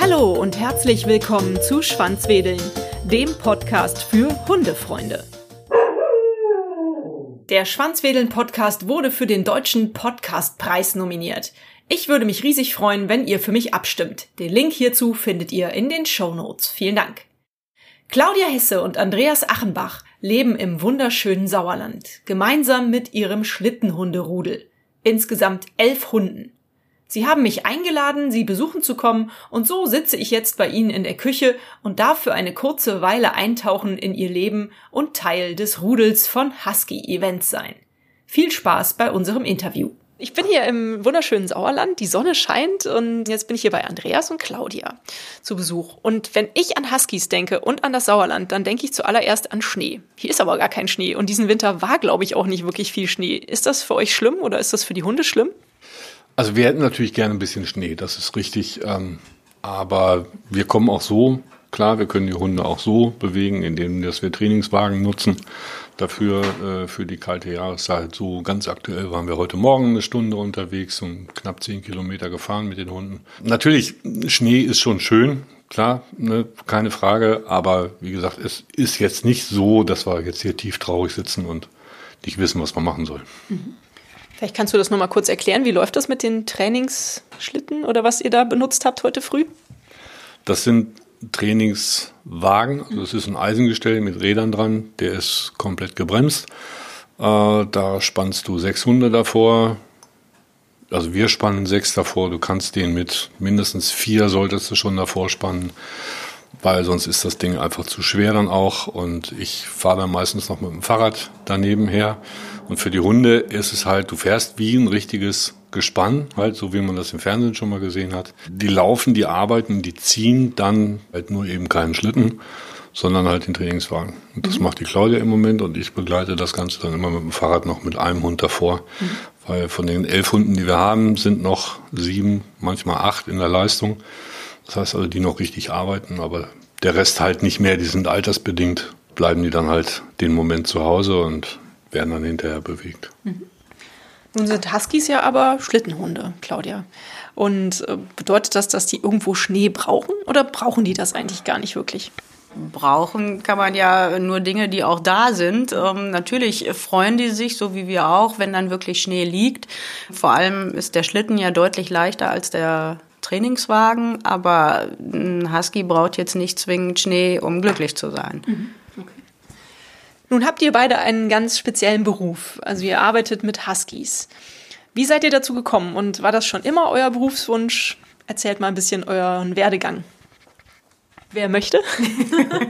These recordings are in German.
Hallo und herzlich willkommen zu Schwanzwedeln, dem Podcast für Hundefreunde. Der Schwanzwedeln-Podcast wurde für den Deutschen Podcastpreis nominiert. Ich würde mich riesig freuen, wenn ihr für mich abstimmt. Den Link hierzu findet ihr in den Show Notes. Vielen Dank. Claudia Hesse und Andreas Achenbach leben im wunderschönen Sauerland, gemeinsam mit ihrem Schlittenhunderudel. Insgesamt elf Hunden. Sie haben mich eingeladen, sie besuchen zu kommen, und so sitze ich jetzt bei Ihnen in der Küche und darf für eine kurze Weile eintauchen in Ihr Leben und Teil des Rudels von Husky Events sein. Viel Spaß bei unserem Interview. Ich bin hier im wunderschönen Sauerland, die Sonne scheint und jetzt bin ich hier bei Andreas und Claudia zu Besuch. Und wenn ich an Huskies denke und an das Sauerland, dann denke ich zuallererst an Schnee. Hier ist aber gar kein Schnee und diesen Winter war, glaube ich, auch nicht wirklich viel Schnee. Ist das für euch schlimm oder ist das für die Hunde schlimm? Also wir hätten natürlich gerne ein bisschen Schnee, das ist richtig. Ähm, aber wir kommen auch so klar, wir können die Hunde auch so bewegen, indem dass wir Trainingswagen nutzen dafür äh, für die kalte Jahreszeit. So ganz aktuell waren wir heute Morgen eine Stunde unterwegs und knapp zehn Kilometer gefahren mit den Hunden. Natürlich, Schnee ist schon schön, klar, ne, keine Frage, aber wie gesagt, es ist jetzt nicht so, dass wir jetzt hier tief traurig sitzen und nicht wissen, was man machen soll. Mhm. Vielleicht kannst du das nochmal kurz erklären. Wie läuft das mit den Trainingsschlitten oder was ihr da benutzt habt heute früh? Das sind Trainingswagen. Also es ist ein Eisengestell mit Rädern dran, der ist komplett gebremst. Äh, da spannst du sechs Hunde davor. Also wir spannen sechs davor. Du kannst den mit mindestens vier solltest du schon davor spannen, weil sonst ist das Ding einfach zu schwer dann auch. Und ich fahre dann meistens noch mit dem Fahrrad daneben her. Und für die Hunde ist es halt, du fährst wie ein richtiges Gespann, halt, so wie man das im Fernsehen schon mal gesehen hat. Die laufen, die arbeiten, die ziehen dann halt nur eben keinen Schlitten, sondern halt den Trainingswagen. Und das mhm. macht die Claudia im Moment und ich begleite das Ganze dann immer mit dem Fahrrad noch mit einem Hund davor. Mhm. Weil von den elf Hunden, die wir haben, sind noch sieben, manchmal acht in der Leistung. Das heißt also, die noch richtig arbeiten, aber der Rest halt nicht mehr, die sind altersbedingt, bleiben die dann halt den Moment zu Hause und werden dann hinterher bewegt. Mhm. Nun sind Huskies ja aber Schlittenhunde, Claudia. Und äh, bedeutet das, dass die irgendwo Schnee brauchen oder brauchen die das eigentlich gar nicht wirklich? Brauchen kann man ja nur Dinge, die auch da sind. Ähm, natürlich freuen die sich, so wie wir auch, wenn dann wirklich Schnee liegt. Vor allem ist der Schlitten ja deutlich leichter als der Trainingswagen, aber ein Husky braucht jetzt nicht zwingend Schnee, um glücklich zu sein. Mhm. Nun habt ihr beide einen ganz speziellen Beruf. Also ihr arbeitet mit Huskies. Wie seid ihr dazu gekommen und war das schon immer euer Berufswunsch? Erzählt mal ein bisschen euren Werdegang. Wer möchte?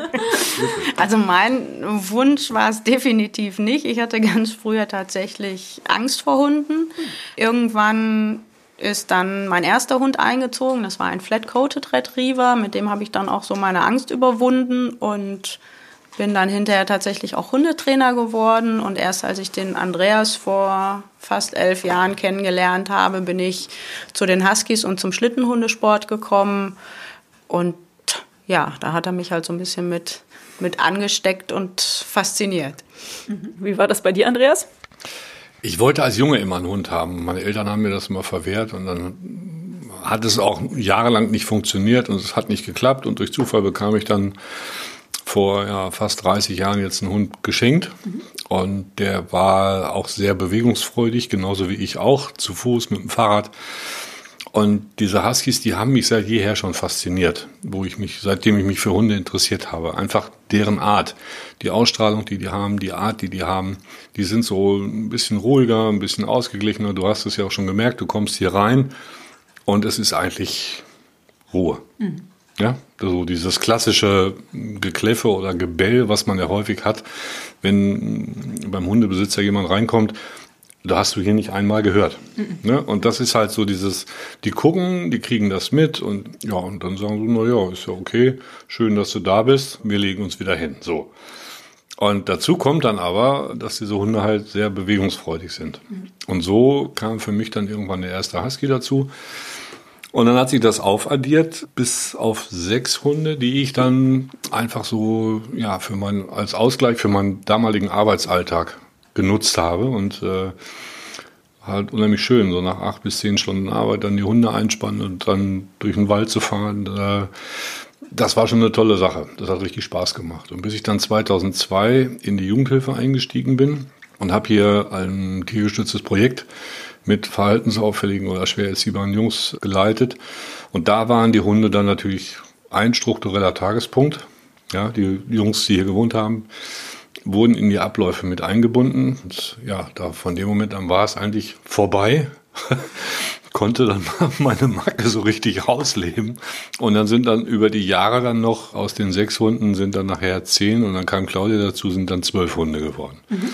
also mein Wunsch war es definitiv nicht. Ich hatte ganz früher tatsächlich Angst vor Hunden. Irgendwann ist dann mein erster Hund eingezogen. Das war ein Flat-Coated Retriever. Mit dem habe ich dann auch so meine Angst überwunden und bin dann hinterher tatsächlich auch Hundetrainer geworden und erst als ich den Andreas vor fast elf Jahren kennengelernt habe, bin ich zu den Huskies und zum Schlittenhundesport gekommen und ja, da hat er mich halt so ein bisschen mit, mit angesteckt und fasziniert. Mhm. Wie war das bei dir, Andreas? Ich wollte als Junge immer einen Hund haben. Meine Eltern haben mir das immer verwehrt und dann hat es auch jahrelang nicht funktioniert und es hat nicht geklappt und durch Zufall bekam ich dann vor ja, fast 30 Jahren jetzt einen Hund geschenkt. Mhm. Und der war auch sehr bewegungsfreudig, genauso wie ich auch, zu Fuß mit dem Fahrrad. Und diese Huskies, die haben mich seit jeher schon fasziniert, wo ich mich, seitdem ich mich für Hunde interessiert habe. Einfach deren Art. Die Ausstrahlung, die die haben, die Art, die die haben, die sind so ein bisschen ruhiger, ein bisschen ausgeglichener. Du hast es ja auch schon gemerkt, du kommst hier rein und es ist eigentlich Ruhe. Mhm. Ja, so dieses klassische Gekläffe oder Gebell, was man ja häufig hat, wenn beim Hundebesitzer jemand reinkommt, da hast du hier nicht einmal gehört. Mhm. Ne? Und das ist halt so dieses, die gucken, die kriegen das mit und ja, und dann sagen sie, na ja, ist ja okay, schön, dass du da bist, wir legen uns wieder hin. So. Und dazu kommt dann aber, dass diese Hunde halt sehr bewegungsfreudig sind. Mhm. Und so kam für mich dann irgendwann der erste Husky dazu. Und dann hat sich das aufaddiert bis auf sechs Hunde, die ich dann einfach so, ja, für mein, als Ausgleich für meinen damaligen Arbeitsalltag genutzt habe. Und äh, halt unheimlich schön, so nach acht bis zehn Stunden Arbeit dann die Hunde einspannen und dann durch den Wald zu fahren. Äh, das war schon eine tolle Sache. Das hat richtig Spaß gemacht. Und bis ich dann 2002 in die Jugendhilfe eingestiegen bin und habe hier ein tiergestütztes Projekt mit verhaltensauffälligen oder schwer erziehbaren Jungs geleitet. Und da waren die Hunde dann natürlich ein struktureller Tagespunkt. Ja, die Jungs, die hier gewohnt haben, wurden in die Abläufe mit eingebunden. Und ja, da von dem Moment an war es eigentlich vorbei. Konnte dann meine Macke so richtig rausleben. Und dann sind dann über die Jahre dann noch aus den sechs Hunden sind dann nachher zehn und dann kam Claudia dazu, sind dann zwölf Hunde geworden. Mhm.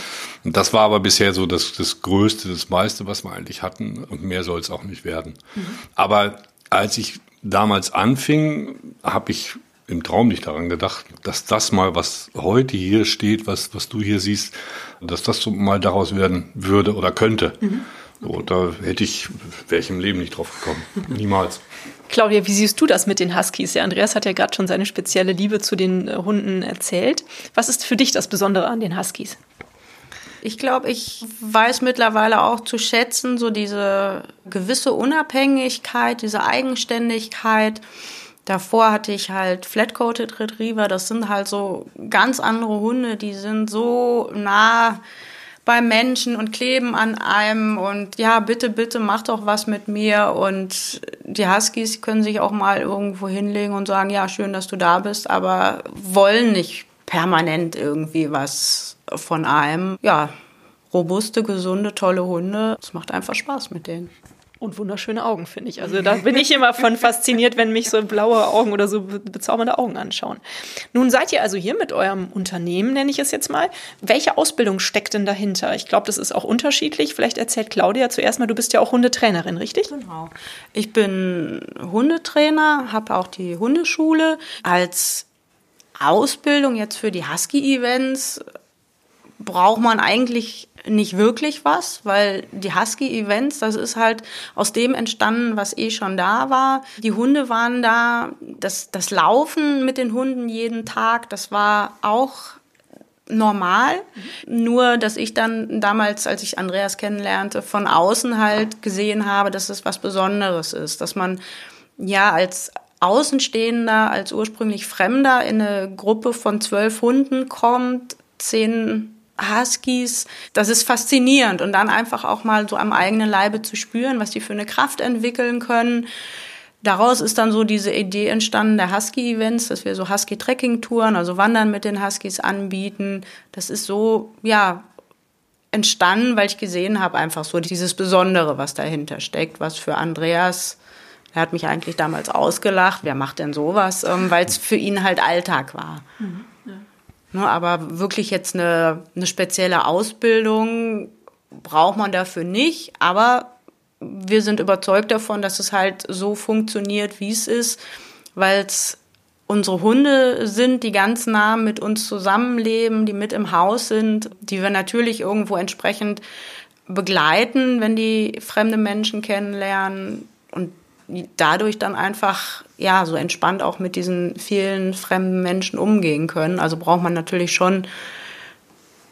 Und das war aber bisher so das, das Größte, das meiste, was wir eigentlich hatten. Und mehr soll es auch nicht werden. Mhm. Aber als ich damals anfing, habe ich im Traum nicht daran gedacht, dass das mal, was heute hier steht, was, was du hier siehst, dass das so mal daraus werden würde oder könnte. Mhm. Okay. So, da hätte ich, wäre ich im Leben nicht drauf gekommen. Niemals. Claudia, wie siehst du das mit den Huskies? Der Andreas hat ja gerade schon seine spezielle Liebe zu den Hunden erzählt. Was ist für dich das Besondere an den Huskies? Ich glaube, ich weiß mittlerweile auch zu schätzen, so diese gewisse Unabhängigkeit, diese Eigenständigkeit. Davor hatte ich halt Flat-Coated Retriever. Das sind halt so ganz andere Hunde, die sind so nah beim Menschen und kleben an einem und ja, bitte, bitte mach doch was mit mir. Und die Huskies können sich auch mal irgendwo hinlegen und sagen, ja, schön, dass du da bist, aber wollen nicht permanent irgendwie was von einem. Ja, robuste, gesunde, tolle Hunde. Es macht einfach Spaß mit denen. Und wunderschöne Augen, finde ich. Also da bin ich immer von fasziniert, wenn mich so blaue Augen oder so bezaubernde Augen anschauen. Nun seid ihr also hier mit eurem Unternehmen, nenne ich es jetzt mal. Welche Ausbildung steckt denn dahinter? Ich glaube, das ist auch unterschiedlich. Vielleicht erzählt Claudia zuerst mal, du bist ja auch Hundetrainerin, richtig? Genau. Ich bin Hundetrainer, habe auch die Hundeschule. Als Ausbildung jetzt für die Husky-Events braucht man eigentlich nicht wirklich was, weil die Husky-Events, das ist halt aus dem entstanden, was eh schon da war. Die Hunde waren da, das, das Laufen mit den Hunden jeden Tag, das war auch normal. Nur, dass ich dann damals, als ich Andreas kennenlernte, von außen halt gesehen habe, dass es was Besonderes ist, dass man ja als Außenstehender, als ursprünglich Fremder in eine Gruppe von zwölf Hunden kommt, zehn Huskies, das ist faszinierend und dann einfach auch mal so am eigenen Leibe zu spüren, was die für eine Kraft entwickeln können. Daraus ist dann so diese Idee entstanden der Husky-Events, dass wir so Husky-Trekking-Touren, also Wandern mit den Huskies anbieten. Das ist so, ja, entstanden, weil ich gesehen habe, einfach so dieses Besondere, was dahinter steckt, was für Andreas, er hat mich eigentlich damals ausgelacht, wer macht denn sowas, ähm, weil es für ihn halt Alltag war. Mhm. Ne, aber wirklich jetzt eine, eine spezielle Ausbildung braucht man dafür nicht. Aber wir sind überzeugt davon, dass es halt so funktioniert, wie es ist, weil es unsere Hunde sind, die ganz nah mit uns zusammenleben, die mit im Haus sind, die wir natürlich irgendwo entsprechend begleiten, wenn die fremde Menschen kennenlernen und dadurch dann einfach ja so entspannt auch mit diesen vielen fremden Menschen umgehen können. Also braucht man natürlich schon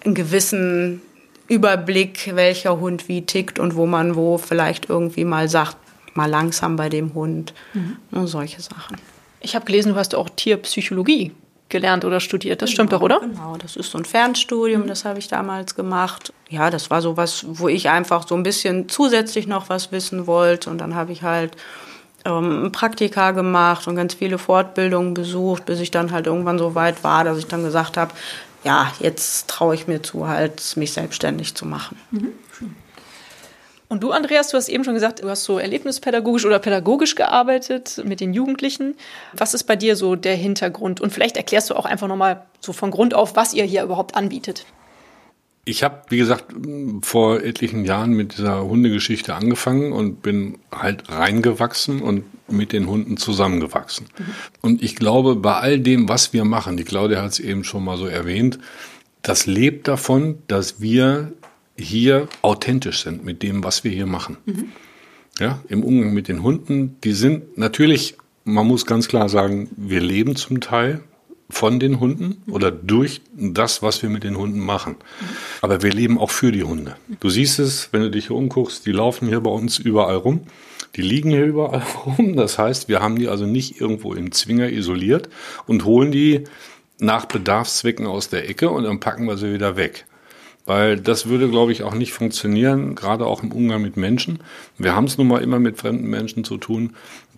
einen gewissen Überblick, welcher Hund wie tickt und wo man wo vielleicht irgendwie mal sagt, mal langsam bei dem Hund. Mhm. Und solche Sachen. Ich habe gelesen, du hast auch Tierpsychologie gelernt oder studiert. Das genau, stimmt doch, oder? Genau, das ist so ein Fernstudium, mhm. das habe ich damals gemacht. Ja, das war so was, wo ich einfach so ein bisschen zusätzlich noch was wissen wollte. Und dann habe ich halt ähm, Praktika gemacht und ganz viele Fortbildungen besucht, bis ich dann halt irgendwann so weit war, dass ich dann gesagt habe, ja, jetzt traue ich mir zu, halt mich selbstständig zu machen. Mhm. Und du, Andreas, du hast eben schon gesagt, du hast so erlebnispädagogisch oder pädagogisch gearbeitet mit den Jugendlichen. Was ist bei dir so der Hintergrund? Und vielleicht erklärst du auch einfach nochmal so von Grund auf, was ihr hier überhaupt anbietet. Ich habe, wie gesagt, vor etlichen Jahren mit dieser Hundegeschichte angefangen und bin halt reingewachsen und mit den Hunden zusammengewachsen. Mhm. Und ich glaube, bei all dem, was wir machen, die Claudia hat es eben schon mal so erwähnt, das lebt davon, dass wir hier authentisch sind mit dem, was wir hier machen. Mhm. Ja, im Umgang mit den Hunden, die sind natürlich, man muss ganz klar sagen, wir leben zum Teil von den Hunden oder durch das, was wir mit den Hunden machen. Aber wir leben auch für die Hunde. Du siehst es, wenn du dich hier umguckst, die laufen hier bei uns überall rum. Die liegen hier überall rum. Das heißt, wir haben die also nicht irgendwo im Zwinger isoliert und holen die nach Bedarfszwecken aus der Ecke und dann packen wir sie wieder weg. Weil das würde, glaube ich, auch nicht funktionieren, gerade auch im Umgang mit Menschen. Wir haben es nun mal immer mit fremden Menschen zu tun.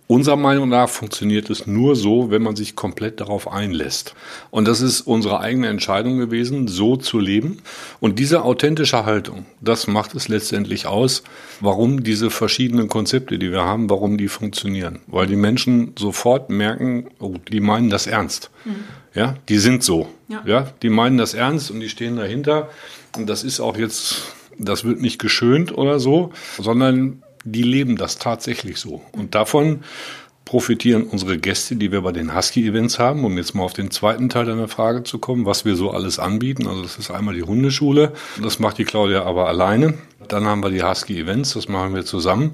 Unserer Meinung nach funktioniert es nur so, wenn man sich komplett darauf einlässt. Und das ist unsere eigene Entscheidung gewesen, so zu leben. Und diese authentische Haltung, das macht es letztendlich aus, warum diese verschiedenen Konzepte, die wir haben, warum die funktionieren. Weil die Menschen sofort merken, oh, die meinen das ernst. Mhm. Ja, die sind so. Ja. ja, die meinen das ernst und die stehen dahinter. Und das ist auch jetzt, das wird nicht geschönt oder so, sondern die leben das tatsächlich so. Und davon profitieren unsere Gäste, die wir bei den Husky-Events haben, um jetzt mal auf den zweiten Teil deiner Frage zu kommen, was wir so alles anbieten. Also das ist einmal die Hundeschule, das macht die Claudia aber alleine. Dann haben wir die Husky-Events, das machen wir zusammen.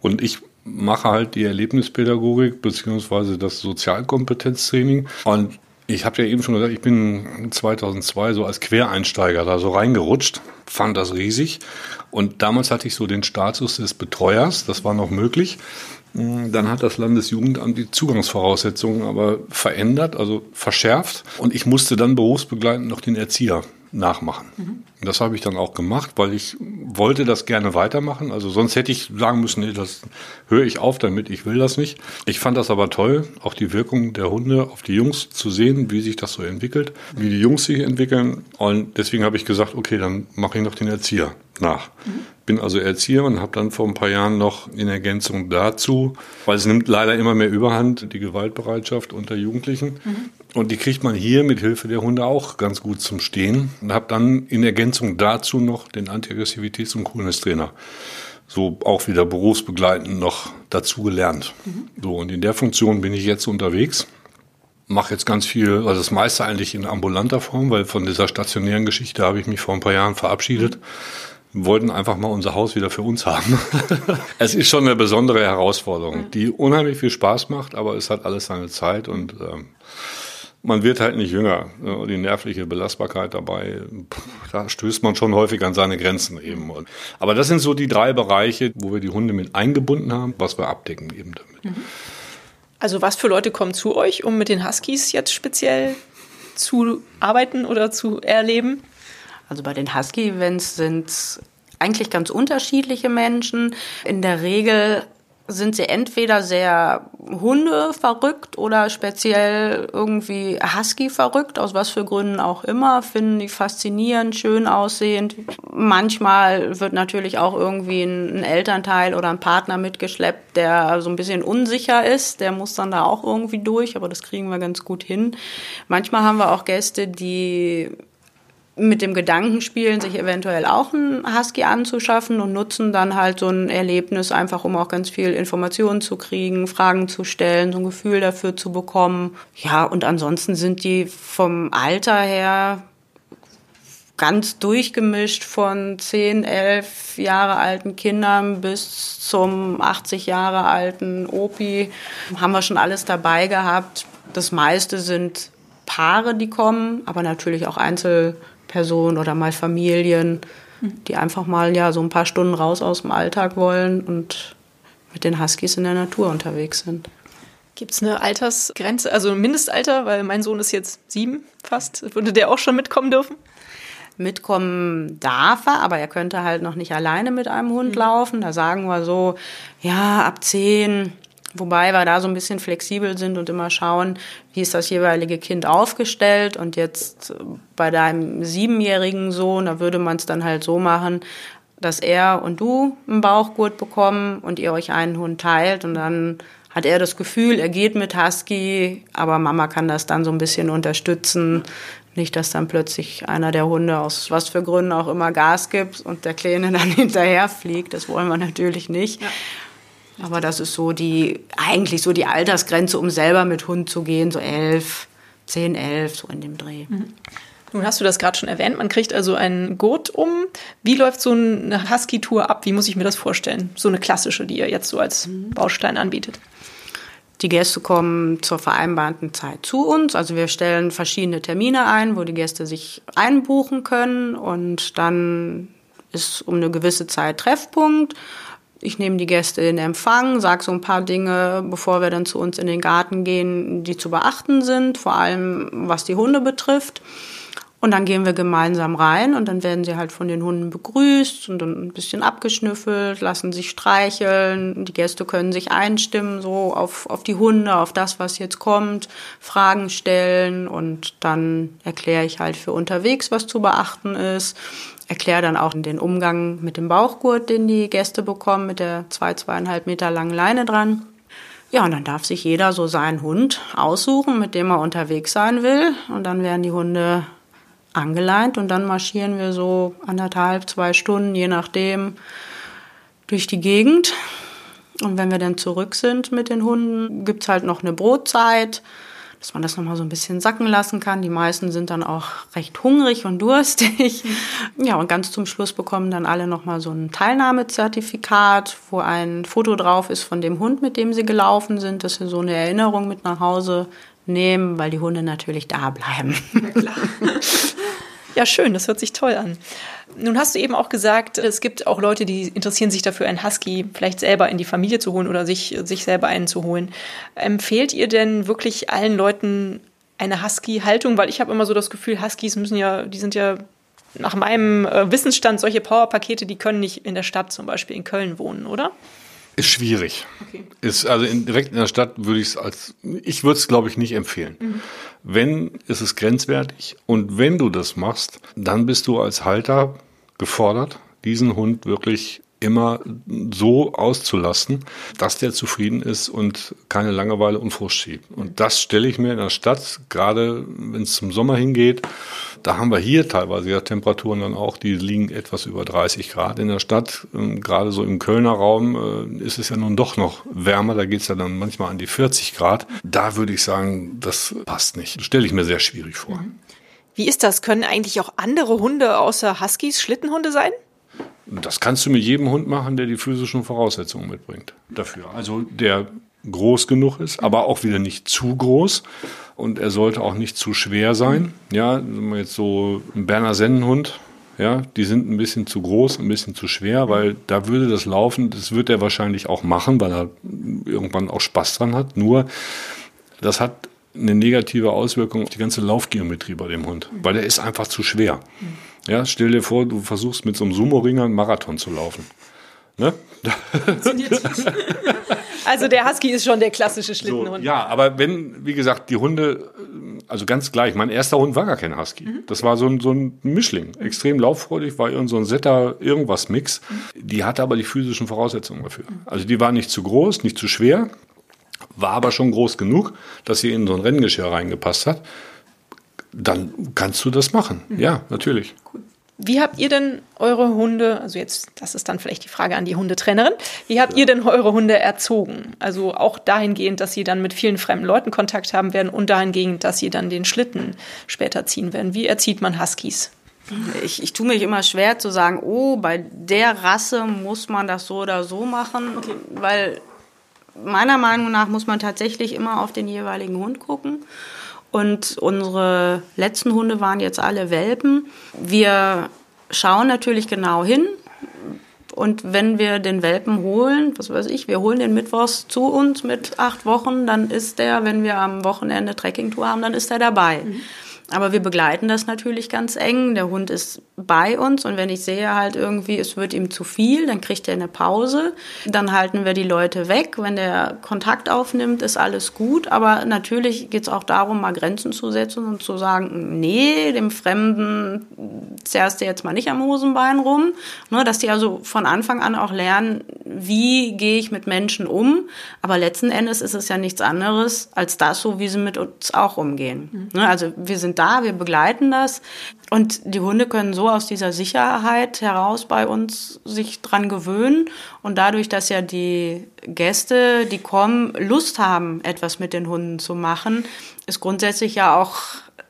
Und ich mache halt die Erlebnispädagogik beziehungsweise das Sozialkompetenztraining. Und ich habe ja eben schon gesagt, ich bin 2002 so als Quereinsteiger da so reingerutscht, fand das riesig. Und damals hatte ich so den Status des Betreuers, das war noch möglich. Dann hat das Landesjugendamt die Zugangsvoraussetzungen aber verändert, also verschärft. Und ich musste dann berufsbegleitend noch den Erzieher nachmachen. Mhm. Das habe ich dann auch gemacht, weil ich wollte das gerne weitermachen. Also sonst hätte ich sagen müssen, nee, das höre ich auf damit, ich will das nicht. Ich fand das aber toll, auch die Wirkung der Hunde auf die Jungs zu sehen, wie sich das so entwickelt, wie die Jungs sich entwickeln. Und deswegen habe ich gesagt, okay, dann mache ich noch den Erzieher nach. Mhm. Bin also Erzieher und habe dann vor ein paar Jahren noch in Ergänzung dazu, weil es nimmt leider immer mehr Überhand, die Gewaltbereitschaft unter Jugendlichen. Mhm. Und die kriegt man hier mit Hilfe der Hunde auch ganz gut zum Stehen. Und habe dann in Ergänzung dazu noch den Antiaggressivitäts- und Coolness-Trainer so auch wieder berufsbegleitend noch dazu gelernt. Mhm. So, und in der Funktion bin ich jetzt unterwegs. Mache jetzt ganz viel, also das meiste eigentlich in ambulanter Form, weil von dieser stationären Geschichte habe ich mich vor ein paar Jahren verabschiedet. Mhm. Wollten einfach mal unser Haus wieder für uns haben. es ist schon eine besondere Herausforderung, die unheimlich viel Spaß macht, aber es hat alles seine Zeit und ähm, man wird halt nicht jünger. Die nervliche Belastbarkeit dabei, da stößt man schon häufig an seine Grenzen eben. Aber das sind so die drei Bereiche, wo wir die Hunde mit eingebunden haben, was wir abdecken eben damit. Mhm. Also was für Leute kommen zu euch, um mit den Huskies jetzt speziell zu arbeiten oder zu erleben? Also bei den Husky-Events sind eigentlich ganz unterschiedliche Menschen. In der Regel sind sie entweder sehr Hunde verrückt oder speziell irgendwie Husky verrückt, aus was für Gründen auch immer, finden die faszinierend, schön aussehend. Manchmal wird natürlich auch irgendwie ein, Elternteil oder ein Partner mitgeschleppt, der so ein bisschen unsicher ist, der muss dann da auch irgendwie durch, aber das kriegen wir ganz gut hin. Manchmal haben wir auch Gäste, die mit dem Gedanken spielen, sich eventuell auch einen Husky anzuschaffen und nutzen dann halt so ein Erlebnis einfach, um auch ganz viel Informationen zu kriegen, Fragen zu stellen, so ein Gefühl dafür zu bekommen. Ja, und ansonsten sind die vom Alter her ganz durchgemischt von 10, 11 Jahre alten Kindern bis zum 80 Jahre alten Opi. Haben wir schon alles dabei gehabt. Das meiste sind Paare, die kommen, aber natürlich auch Einzel Personen oder mal Familien, die einfach mal ja so ein paar Stunden raus aus dem Alltag wollen und mit den Huskies in der Natur unterwegs sind. Gibt es eine Altersgrenze, also ein Mindestalter, weil mein Sohn ist jetzt sieben fast. Würde der auch schon mitkommen dürfen? Mitkommen darf er, aber er könnte halt noch nicht alleine mit einem Hund mhm. laufen. Da sagen wir so, ja, ab zehn Wobei wir da so ein bisschen flexibel sind und immer schauen, wie ist das jeweilige Kind aufgestellt. Und jetzt bei deinem siebenjährigen Sohn, da würde man es dann halt so machen, dass er und du einen Bauchgurt bekommen und ihr euch einen Hund teilt und dann hat er das Gefühl, er geht mit Husky, aber Mama kann das dann so ein bisschen unterstützen. Nicht, dass dann plötzlich einer der Hunde aus was für Gründen auch immer Gas gibt und der Kleine dann hinterher fliegt. Das wollen wir natürlich nicht. Ja. Aber das ist so die, eigentlich so die Altersgrenze, um selber mit Hund zu gehen, so elf, zehn, elf, so in dem Dreh. Mhm. Nun hast du das gerade schon erwähnt, man kriegt also einen Gurt um. Wie läuft so eine Husky-Tour ab? Wie muss ich mir das vorstellen? So eine klassische, die ihr jetzt so als mhm. Baustein anbietet. Die Gäste kommen zur vereinbarten Zeit zu uns. Also wir stellen verschiedene Termine ein, wo die Gäste sich einbuchen können und dann ist um eine gewisse Zeit Treffpunkt. Ich nehme die Gäste in Empfang, sage so ein paar Dinge, bevor wir dann zu uns in den Garten gehen, die zu beachten sind, vor allem was die Hunde betrifft. Und dann gehen wir gemeinsam rein und dann werden sie halt von den Hunden begrüßt und dann ein bisschen abgeschnüffelt, lassen sich streicheln. Die Gäste können sich einstimmen, so auf, auf die Hunde, auf das, was jetzt kommt, Fragen stellen und dann erkläre ich halt für unterwegs, was zu beachten ist. Erkläre dann auch den Umgang mit dem Bauchgurt, den die Gäste bekommen, mit der zwei, zweieinhalb Meter langen Leine dran. Ja, und dann darf sich jeder so seinen Hund aussuchen, mit dem er unterwegs sein will. Und dann werden die Hunde angeleint und dann marschieren wir so anderthalb, zwei Stunden, je nachdem, durch die Gegend. Und wenn wir dann zurück sind mit den Hunden, gibt's halt noch eine Brotzeit, dass man das nochmal so ein bisschen sacken lassen kann. Die meisten sind dann auch recht hungrig und durstig. Ja, und ganz zum Schluss bekommen dann alle nochmal so ein Teilnahmezertifikat, wo ein Foto drauf ist von dem Hund, mit dem sie gelaufen sind, dass sie so eine Erinnerung mit nach Hause nehmen, weil die Hunde natürlich da bleiben. Ja, klar. Ja, schön, das hört sich toll an. Nun hast du eben auch gesagt, es gibt auch Leute, die interessieren sich dafür, einen Husky vielleicht selber in die Familie zu holen oder sich, sich selber einen zu holen. Empfehlt ihr denn wirklich allen Leuten eine Husky-Haltung? Weil ich habe immer so das Gefühl, Huskies müssen ja, die sind ja nach meinem äh, Wissensstand solche Powerpakete, die können nicht in der Stadt, zum Beispiel in Köln wohnen, oder? Ist schwierig. Okay. Ist also in, direkt in der Stadt würde ich es als ich würde es glaube ich nicht empfehlen. Mhm. Wenn ist es grenzwertig und wenn du das machst, dann bist du als Halter gefordert, diesen Hund wirklich immer so auszulassen, dass der zufrieden ist und keine Langeweile und Frust schiebt. Und das stelle ich mir in der Stadt, gerade wenn es zum Sommer hingeht, da haben wir hier teilweise ja Temperaturen dann auch, die liegen etwas über 30 Grad in der Stadt. Ähm, gerade so im Kölner Raum äh, ist es ja nun doch noch wärmer, da geht es ja dann manchmal an die 40 Grad. Da würde ich sagen, das passt nicht. Das stelle ich mir sehr schwierig vor. Wie ist das? Können eigentlich auch andere Hunde außer Huskies Schlittenhunde sein? Das kannst du mit jedem Hund machen, der die physischen Voraussetzungen mitbringt dafür. Also der groß genug ist, aber auch wieder nicht zu groß und er sollte auch nicht zu schwer sein. Ja, jetzt so ein Berner Sennenhund, ja, die sind ein bisschen zu groß, ein bisschen zu schwer, weil da würde das laufen, das wird er wahrscheinlich auch machen, weil er irgendwann auch Spaß dran hat. Nur, das hat eine negative Auswirkung auf die ganze Laufgeometrie bei dem Hund, weil er ist einfach zu schwer. Ja, stell dir vor, du versuchst mit so einem Sumo-Ringer einen Marathon zu laufen. Ne? also der Husky ist schon der klassische Schlittenhund. So, ja, aber wenn, wie gesagt, die Hunde, also ganz gleich, mein erster Hund war gar kein Husky. Mhm. Das war so ein, so ein Mischling. Extrem lauffreudig, war irgend so ein Setter, irgendwas Mix. Mhm. Die hatte aber die physischen Voraussetzungen dafür. Also die war nicht zu groß, nicht zu schwer, war aber schon groß genug, dass sie in so ein Renngeschirr reingepasst hat dann kannst du das machen. Mhm. Ja, natürlich. Cool. Wie habt ihr denn eure Hunde, also jetzt, das ist dann vielleicht die Frage an die Hundetrainerin, wie habt ja. ihr denn eure Hunde erzogen? Also auch dahingehend, dass sie dann mit vielen fremden Leuten Kontakt haben werden und dahingehend, dass sie dann den Schlitten später ziehen werden. Wie erzieht man Huskies? Ich, ich tue mich immer schwer zu sagen, oh, bei der Rasse muss man das so oder so machen, okay. weil meiner Meinung nach muss man tatsächlich immer auf den jeweiligen Hund gucken. Und unsere letzten Hunde waren jetzt alle Welpen. Wir schauen natürlich genau hin. Und wenn wir den Welpen holen, was weiß ich, wir holen den Mittwochs zu uns mit acht Wochen, dann ist der, wenn wir am Wochenende Trekkingtour haben, dann ist er dabei. Mhm. Aber wir begleiten das natürlich ganz eng. Der Hund ist bei uns und wenn ich sehe halt irgendwie, es wird ihm zu viel, dann kriegt er eine Pause. Dann halten wir die Leute weg. Wenn der Kontakt aufnimmt, ist alles gut. Aber natürlich geht es auch darum, mal Grenzen zu setzen und zu sagen, nee, dem Fremden zerrst du jetzt mal nicht am Hosenbein rum. Ne, dass die also von Anfang an auch lernen, wie gehe ich mit Menschen um. Aber letzten Endes ist es ja nichts anderes als das, so wie sie mit uns auch umgehen. Mhm. Ne, also wir sind da, wir begleiten das. Und die Hunde können so aus dieser Sicherheit heraus bei uns sich dran gewöhnen. Und dadurch, dass ja die Gäste, die kommen, Lust haben, etwas mit den Hunden zu machen, ist grundsätzlich ja auch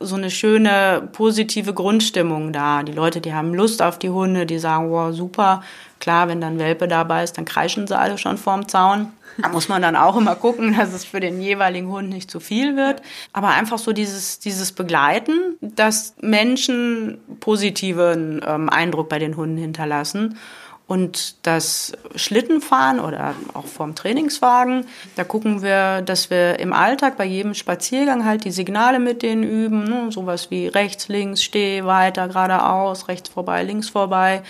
so eine schöne positive Grundstimmung da. Die Leute, die haben Lust auf die Hunde, die sagen, wow, super. Klar, wenn dann Welpe dabei ist, dann kreischen sie alle schon vorm Zaun. Da muss man dann auch immer gucken, dass es für den jeweiligen Hund nicht zu viel wird. Aber einfach so dieses, dieses Begleiten, dass Menschen positiven ähm, Eindruck bei den Hunden hinterlassen. Und das Schlittenfahren oder auch vom Trainingswagen, da gucken wir, dass wir im Alltag bei jedem Spaziergang halt die Signale mit denen üben. Ne? Sowas wie rechts, links, steh weiter, geradeaus, rechts vorbei, links vorbei,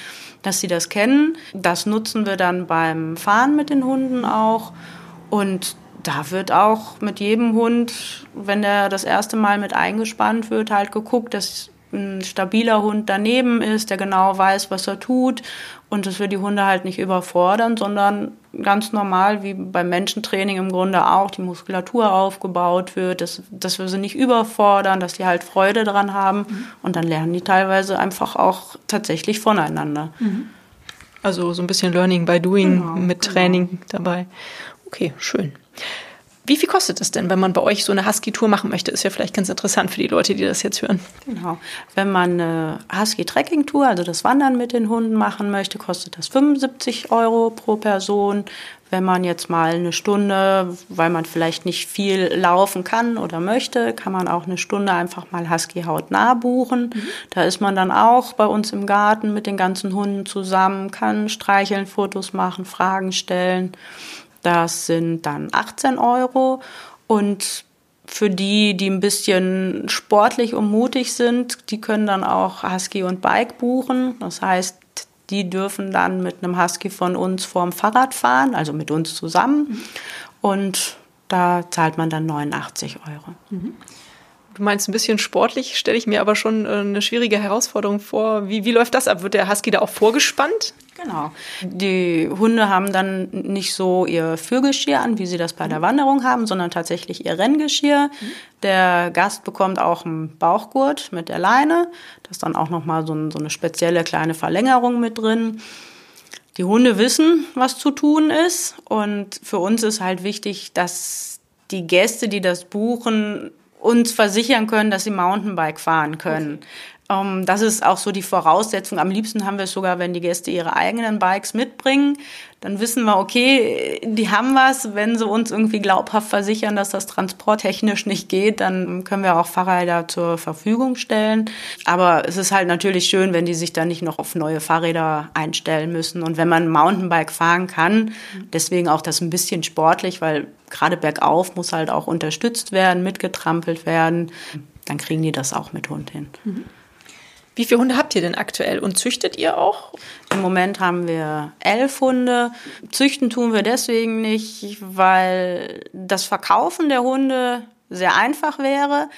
dass sie das kennen. Das nutzen wir dann beim Fahren mit den Hunden auch. Und da wird auch mit jedem Hund, wenn der das erste Mal mit eingespannt wird, halt geguckt, dass ein stabiler Hund daneben ist, der genau weiß, was er tut und dass wir die Hunde halt nicht überfordern, sondern ganz normal wie beim Menschentraining im Grunde auch die Muskulatur aufgebaut wird, dass, dass wir sie nicht überfordern, dass die halt Freude daran haben mhm. und dann lernen die teilweise einfach auch tatsächlich voneinander. Mhm. Also so ein bisschen Learning by Doing genau, mit genau. Training dabei. Okay, schön. Wie viel kostet es denn, wenn man bei euch so eine Husky-Tour machen möchte? Ist ja vielleicht ganz interessant für die Leute, die das jetzt hören. Genau. Wenn man eine Husky-Trekking-Tour, also das Wandern mit den Hunden machen möchte, kostet das 75 Euro pro Person. Wenn man jetzt mal eine Stunde, weil man vielleicht nicht viel laufen kann oder möchte, kann man auch eine Stunde einfach mal Husky-Haut nah buchen. Mhm. Da ist man dann auch bei uns im Garten mit den ganzen Hunden zusammen, kann streicheln, Fotos machen, Fragen stellen. Das sind dann 18 Euro. Und für die, die ein bisschen sportlich und mutig sind, die können dann auch Husky und Bike buchen. Das heißt, die dürfen dann mit einem Husky von uns vorm Fahrrad fahren, also mit uns zusammen. Und da zahlt man dann 89 Euro. Mhm. Du meinst ein bisschen sportlich, stelle ich mir aber schon äh, eine schwierige Herausforderung vor. Wie, wie läuft das ab? Wird der Husky da auch vorgespannt? Genau. Die Hunde haben dann nicht so ihr Führgeschirr an, wie sie das bei der Wanderung haben, sondern tatsächlich ihr Renngeschirr. Mhm. Der Gast bekommt auch einen Bauchgurt mit der Leine. Da ist dann auch nochmal so, so eine spezielle kleine Verlängerung mit drin. Die Hunde wissen, was zu tun ist. Und für uns ist halt wichtig, dass die Gäste, die das buchen, uns versichern können, dass sie Mountainbike fahren können. Okay. Ähm, das ist auch so die Voraussetzung. Am liebsten haben wir es sogar, wenn die Gäste ihre eigenen Bikes mitbringen. Dann wissen wir, okay, die haben was. Wenn sie uns irgendwie glaubhaft versichern, dass das transporttechnisch nicht geht, dann können wir auch Fahrräder zur Verfügung stellen. Aber es ist halt natürlich schön, wenn die sich dann nicht noch auf neue Fahrräder einstellen müssen. Und wenn man Mountainbike fahren kann, deswegen auch das ein bisschen sportlich, weil gerade bergauf muss halt auch unterstützt werden, mitgetrampelt werden, dann kriegen die das auch mit Hund hin. Mhm. Wie viele Hunde habt ihr denn aktuell und züchtet ihr auch? Im Moment haben wir elf Hunde. Züchten tun wir deswegen nicht, weil das Verkaufen der Hunde sehr einfach wäre.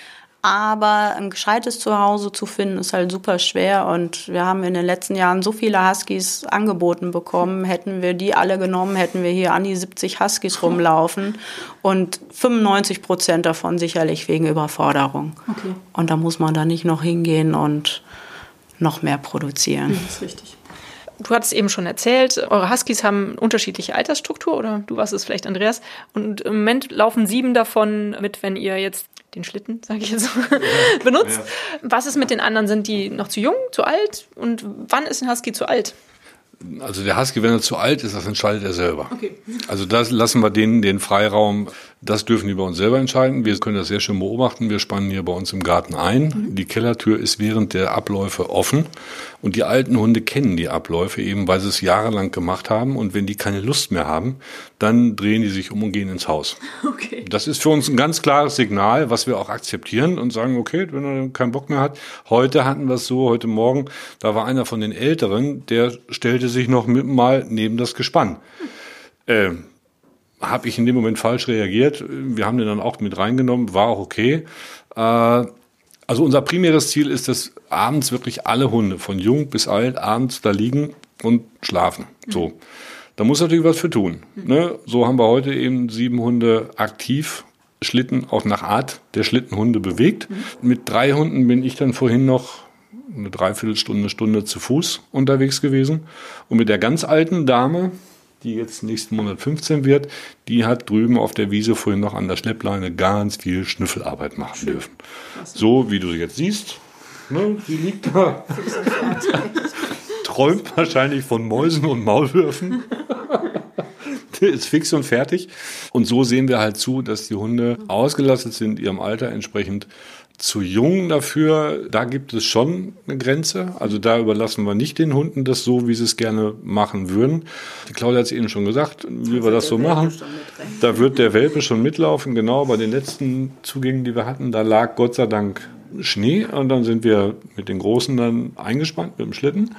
Aber ein gescheites Zuhause zu finden, ist halt super schwer. Und wir haben in den letzten Jahren so viele Huskies angeboten bekommen. Hätten wir die alle genommen, hätten wir hier an die 70 Huskies rumlaufen. Und 95 Prozent davon sicherlich wegen Überforderung. Okay. Und da muss man dann nicht noch hingehen und noch mehr produzieren. Das ist richtig. Du hattest eben schon erzählt, eure Huskies haben unterschiedliche Altersstruktur oder du warst es vielleicht, Andreas. Und im Moment laufen sieben davon mit, wenn ihr jetzt den Schlitten, sage ich jetzt, ja, benutzt. Ja. Was ist mit den anderen? Sind die noch zu jung, zu alt? Und wann ist ein Husky zu alt? Also der Husky, wenn er zu alt ist, das entscheidet er selber. Okay. Also das lassen wir denen den Freiraum. Das dürfen die bei uns selber entscheiden. Wir können das sehr schön beobachten. Wir spannen hier bei uns im Garten ein. Mhm. Die Kellertür ist während der Abläufe offen. Und die alten Hunde kennen die Abläufe eben, weil sie es jahrelang gemacht haben. Und wenn die keine Lust mehr haben, dann drehen die sich um und gehen ins Haus. Okay. Das ist für uns ein ganz klares Signal, was wir auch akzeptieren und sagen, okay, wenn er keinen Bock mehr hat. Heute hatten wir es so, heute Morgen, da war einer von den Älteren, der stellte sich noch mit mal neben das Gespann. Äh, habe ich in dem Moment falsch reagiert. Wir haben den dann auch mit reingenommen, war auch okay. Äh, also unser primäres Ziel ist es, abends wirklich alle Hunde, von jung bis alt, abends da liegen und schlafen. So. Da muss natürlich was für tun. Ne? So haben wir heute eben sieben Hunde aktiv Schlitten auch nach Art der Schlittenhunde bewegt. Mhm. Mit drei Hunden bin ich dann vorhin noch eine Dreiviertelstunde, eine Stunde zu Fuß unterwegs gewesen. Und mit der ganz alten Dame, die jetzt nächsten Monat 15 wird, die hat drüben auf der Wiese vorhin noch an der Schleppleine ganz viel Schnüffelarbeit machen Schön. dürfen. So wie du sie jetzt siehst. Ne, sie liegt da. Träumt wahrscheinlich von Mäusen und Maulwürfen. ist fix und fertig. Und so sehen wir halt zu, dass die Hunde ausgelastet sind, ihrem Alter entsprechend zu jung dafür. Da gibt es schon eine Grenze. Also da überlassen wir nicht den Hunden das so, wie sie es gerne machen würden. Die Claudia hat es eben schon gesagt, wie wir das so machen. Da wird der Welpe schon mitlaufen. Genau, bei den letzten Zugängen, die wir hatten, da lag Gott sei Dank Schnee und dann sind wir mit den Großen dann eingespannt mit dem Schlitten.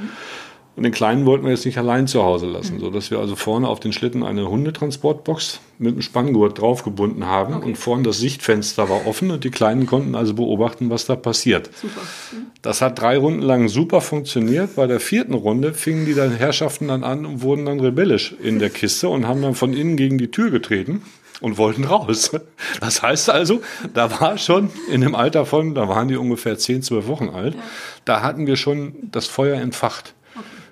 Und den Kleinen wollten wir jetzt nicht allein zu Hause lassen, mhm. sodass wir also vorne auf den Schlitten eine Hundetransportbox mit einem Spanngurt draufgebunden haben. Okay. Und vorne das Sichtfenster war offen und die Kleinen konnten also beobachten, was da passiert. Super. Mhm. Das hat drei Runden lang super funktioniert. Bei der vierten Runde fingen die dann Herrschaften dann an und wurden dann rebellisch in der Kiste und haben dann von innen gegen die Tür getreten und wollten raus. Das heißt also, da war schon in dem Alter von, da waren die ungefähr 10, 12 Wochen alt, ja. da hatten wir schon das Feuer entfacht.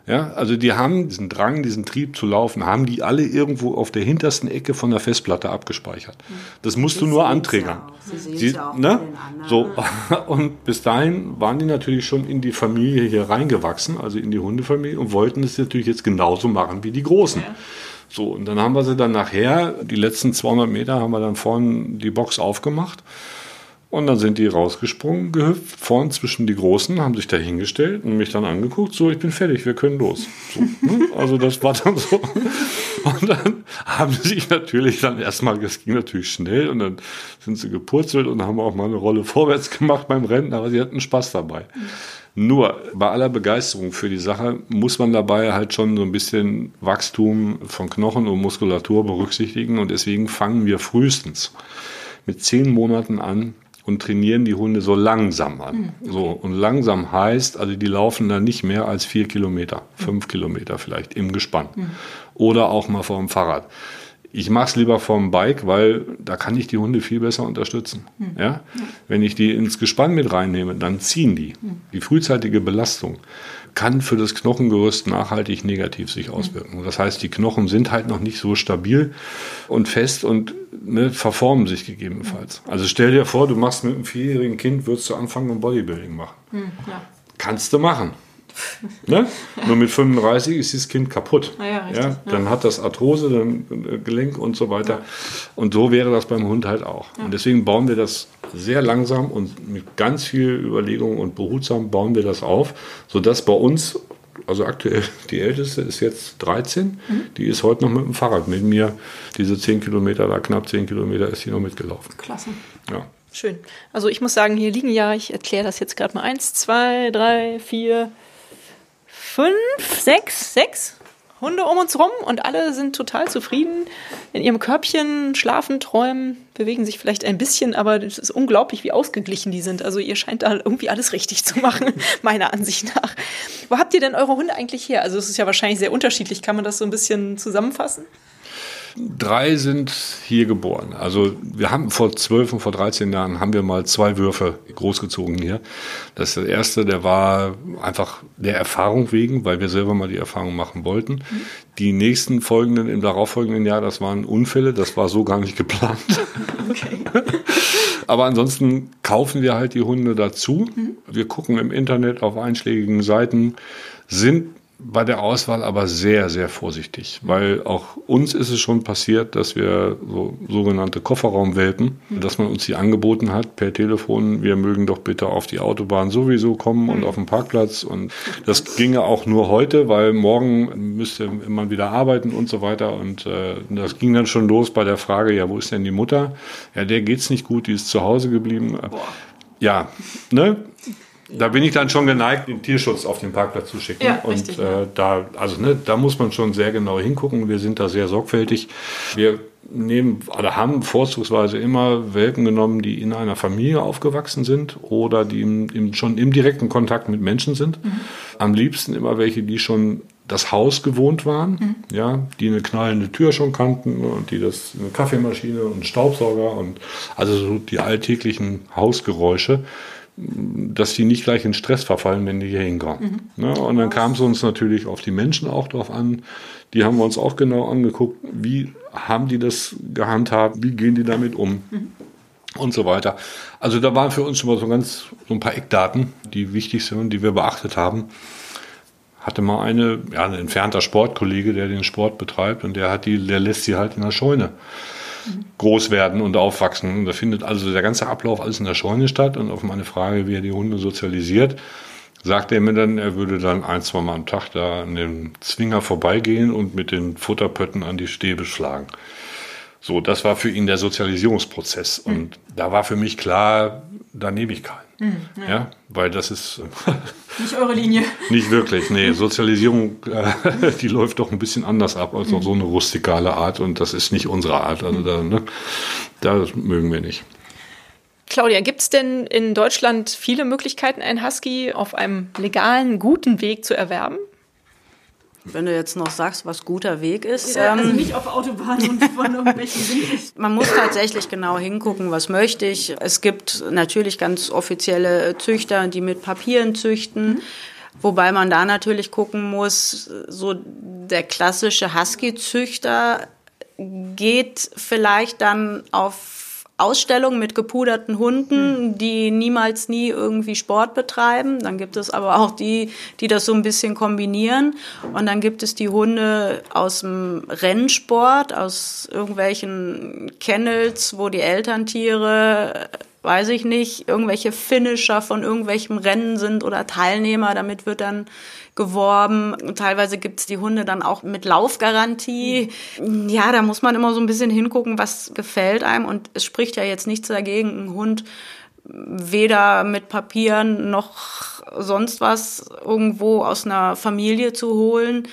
Ja, also die haben diesen Drang, diesen Trieb zu laufen, haben die alle irgendwo auf der hintersten Ecke von der Festplatte abgespeichert. Das musst du nur anträgern. Sie Sie, ne? So und bis dahin waren die natürlich schon in die Familie hier reingewachsen, also in die Hundefamilie und wollten es natürlich jetzt genauso machen wie die Großen. Ja. So, und dann haben wir sie dann nachher, die letzten 200 Meter haben wir dann vorne die Box aufgemacht und dann sind die rausgesprungen, gehüpft, vorn zwischen die Großen, haben sich da hingestellt und mich dann angeguckt, so, ich bin fertig, wir können los. So, ne? Also das war dann so. Und dann haben sie sich natürlich dann erstmal, das ging natürlich schnell und dann sind sie gepurzelt und haben auch mal eine Rolle vorwärts gemacht beim Rennen, aber sie hatten Spaß dabei. Nur bei aller Begeisterung für die Sache muss man dabei halt schon so ein bisschen Wachstum von Knochen und Muskulatur berücksichtigen und deswegen fangen wir frühestens mit zehn Monaten an, und trainieren die Hunde so langsam an. Mhm. So, und langsam heißt, also die laufen dann nicht mehr als vier Kilometer, fünf mhm. Kilometer vielleicht im Gespann. Mhm. Oder auch mal vor dem Fahrrad. Ich mache es lieber vom Bike, weil da kann ich die Hunde viel besser unterstützen. Mhm. Ja? ja? Wenn ich die ins Gespann mit reinnehme, dann ziehen die. Mhm. Die frühzeitige Belastung kann für das Knochengerüst nachhaltig negativ sich auswirken. Das heißt, die Knochen sind halt noch nicht so stabil und fest und ne, verformen sich gegebenenfalls. Also stell dir vor, du machst mit einem vierjährigen Kind, würdest du anfangen und Bodybuilding machen. Hm, ja. Kannst du machen. ne? Nur mit 35 ist das Kind kaputt. Ah ja, ja, dann hat das Arthrose, dann äh, Gelenk und so weiter. Und so wäre das beim Hund halt auch. Und deswegen bauen wir das sehr langsam und mit ganz viel Überlegung und behutsam bauen wir das auf, sodass bei uns, also aktuell die älteste ist jetzt 13, mhm. die ist heute noch mit dem Fahrrad mit mir, diese 10 Kilometer, da knapp 10 Kilometer ist sie noch mitgelaufen. Klasse. Ja. Schön. Also ich muss sagen, hier liegen ja, ich erkläre das jetzt gerade mal, eins, zwei, drei, vier, fünf, sechs, sechs Hunde um uns rum und alle sind total zufrieden in ihrem Körbchen, schlafen, träumen, bewegen sich vielleicht ein bisschen, aber es ist unglaublich, wie ausgeglichen die sind. Also ihr scheint da irgendwie alles richtig zu machen, meiner Ansicht nach. Wo habt ihr denn eure Hunde eigentlich her? Also es ist ja wahrscheinlich sehr unterschiedlich. Kann man das so ein bisschen zusammenfassen? Drei sind hier geboren. Also wir haben vor zwölf und vor 13 Jahren haben wir mal zwei Würfe großgezogen hier. Das ist der erste, der war einfach der Erfahrung wegen, weil wir selber mal die Erfahrung machen wollten. Die nächsten folgenden, im darauffolgenden Jahr, das waren Unfälle, das war so gar nicht geplant. Okay. Aber ansonsten kaufen wir halt die Hunde dazu. Wir gucken im Internet auf einschlägigen Seiten, sind bei der Auswahl aber sehr, sehr vorsichtig, weil auch uns ist es schon passiert, dass wir so sogenannte Kofferraumwelpen, mhm. dass man uns die angeboten hat per Telefon, wir mögen doch bitte auf die Autobahn sowieso kommen und mhm. auf den Parkplatz und das ginge auch nur heute, weil morgen müsste man wieder arbeiten und so weiter und äh, das ging dann schon los bei der Frage, ja, wo ist denn die Mutter? Ja, der geht's nicht gut, die ist zu Hause geblieben. Boah. Ja, ne? Da bin ich dann schon geneigt, den Tierschutz auf den Parkplatz zu schicken. Ja, und richtig, äh, da, also ne, da muss man schon sehr genau hingucken. Wir sind da sehr sorgfältig. Wir nehmen oder haben vorzugsweise immer Welpen genommen, die in einer Familie aufgewachsen sind oder die im, im, schon im direkten Kontakt mit Menschen sind. Mhm. Am liebsten immer welche, die schon das Haus gewohnt waren, mhm. ja, die eine knallende Tür schon kannten und die das eine Kaffeemaschine und Staubsauger und also so die alltäglichen Hausgeräusche dass die nicht gleich in Stress verfallen, wenn die hier hinkommen. Mhm. Ne? Und dann kam es uns natürlich auf die Menschen auch drauf an. Die haben wir uns auch genau angeguckt, wie haben die das gehandhabt, wie gehen die damit um. Mhm und so weiter. Also da waren für uns schon mal so ganz so ein paar Eckdaten, die wichtig sind und die wir beachtet haben. Hatte mal eine, ja, ein entfernter Sportkollege, der den Sport betreibt und der hat die, der lässt sie halt in der Scheune groß werden und aufwachsen. Und da findet also der ganze Ablauf alles in der Scheune statt. Und auf meine Frage, wie er die Hunde sozialisiert, sagte er mir dann, er würde dann ein, zwei Mal am Tag da an dem Zwinger vorbeigehen und mit den Futterpötten an die Stäbe schlagen. So, das war für ihn der Sozialisierungsprozess. Und mhm. da war für mich klar, da nehme ich keinen. Mhm, ja. ja. weil das ist. nicht eure Linie. Nicht wirklich, nee. Sozialisierung, äh, die läuft doch ein bisschen anders ab als mhm. auf so eine rustikale Art und das ist nicht unsere Art. Also da, ne, das mögen wir nicht. Claudia, gibt es denn in Deutschland viele Möglichkeiten, einen Husky auf einem legalen, guten Weg zu erwerben? Wenn du jetzt noch sagst, was guter Weg ist. Ja, also ähm, nicht auf Autobahnen und von irgendwelchen Man muss tatsächlich genau hingucken, was möchte ich. Es gibt natürlich ganz offizielle Züchter, die mit Papieren züchten. Mhm. Wobei man da natürlich gucken muss, so der klassische Husky-Züchter geht vielleicht dann auf Ausstellungen mit gepuderten Hunden, hm. die niemals nie irgendwie Sport betreiben. Dann gibt es aber auch die, die das so ein bisschen kombinieren. Und dann gibt es die Hunde aus dem Rennsport, aus irgendwelchen Kennels, wo die Elterntiere weiß ich nicht, irgendwelche Finisher von irgendwelchem Rennen sind oder Teilnehmer. Damit wird dann geworben. Und teilweise gibt's die Hunde dann auch mit Laufgarantie. Ja, da muss man immer so ein bisschen hingucken, was gefällt einem. Und es spricht ja jetzt nichts dagegen, einen Hund weder mit Papieren noch sonst was irgendwo aus einer Familie zu holen.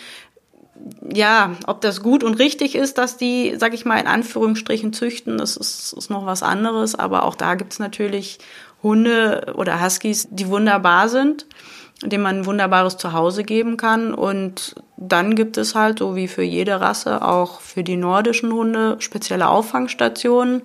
Ja, ob das gut und richtig ist, dass die, sag ich mal, in Anführungsstrichen züchten, das ist, ist noch was anderes. Aber auch da gibt's natürlich Hunde oder Huskies, die wunderbar sind dem man ein wunderbares Zuhause geben kann. Und dann gibt es halt, so wie für jede Rasse, auch für die nordischen Hunde spezielle Auffangstationen.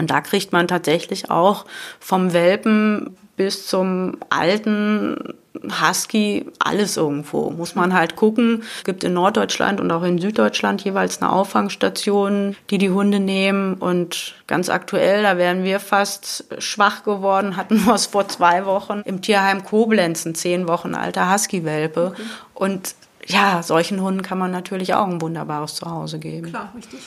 Und da kriegt man tatsächlich auch vom Welpen bis zum alten Husky, alles irgendwo. Muss man halt gucken. Es gibt in Norddeutschland und auch in Süddeutschland jeweils eine Auffangstation, die die Hunde nehmen. Und ganz aktuell, da wären wir fast schwach geworden, hatten wir es vor zwei Wochen im Tierheim Koblenz, ein zehn Wochen alter Husky-Welpe. Okay. Und ja, solchen Hunden kann man natürlich auch ein wunderbares Zuhause geben. Klar, richtig.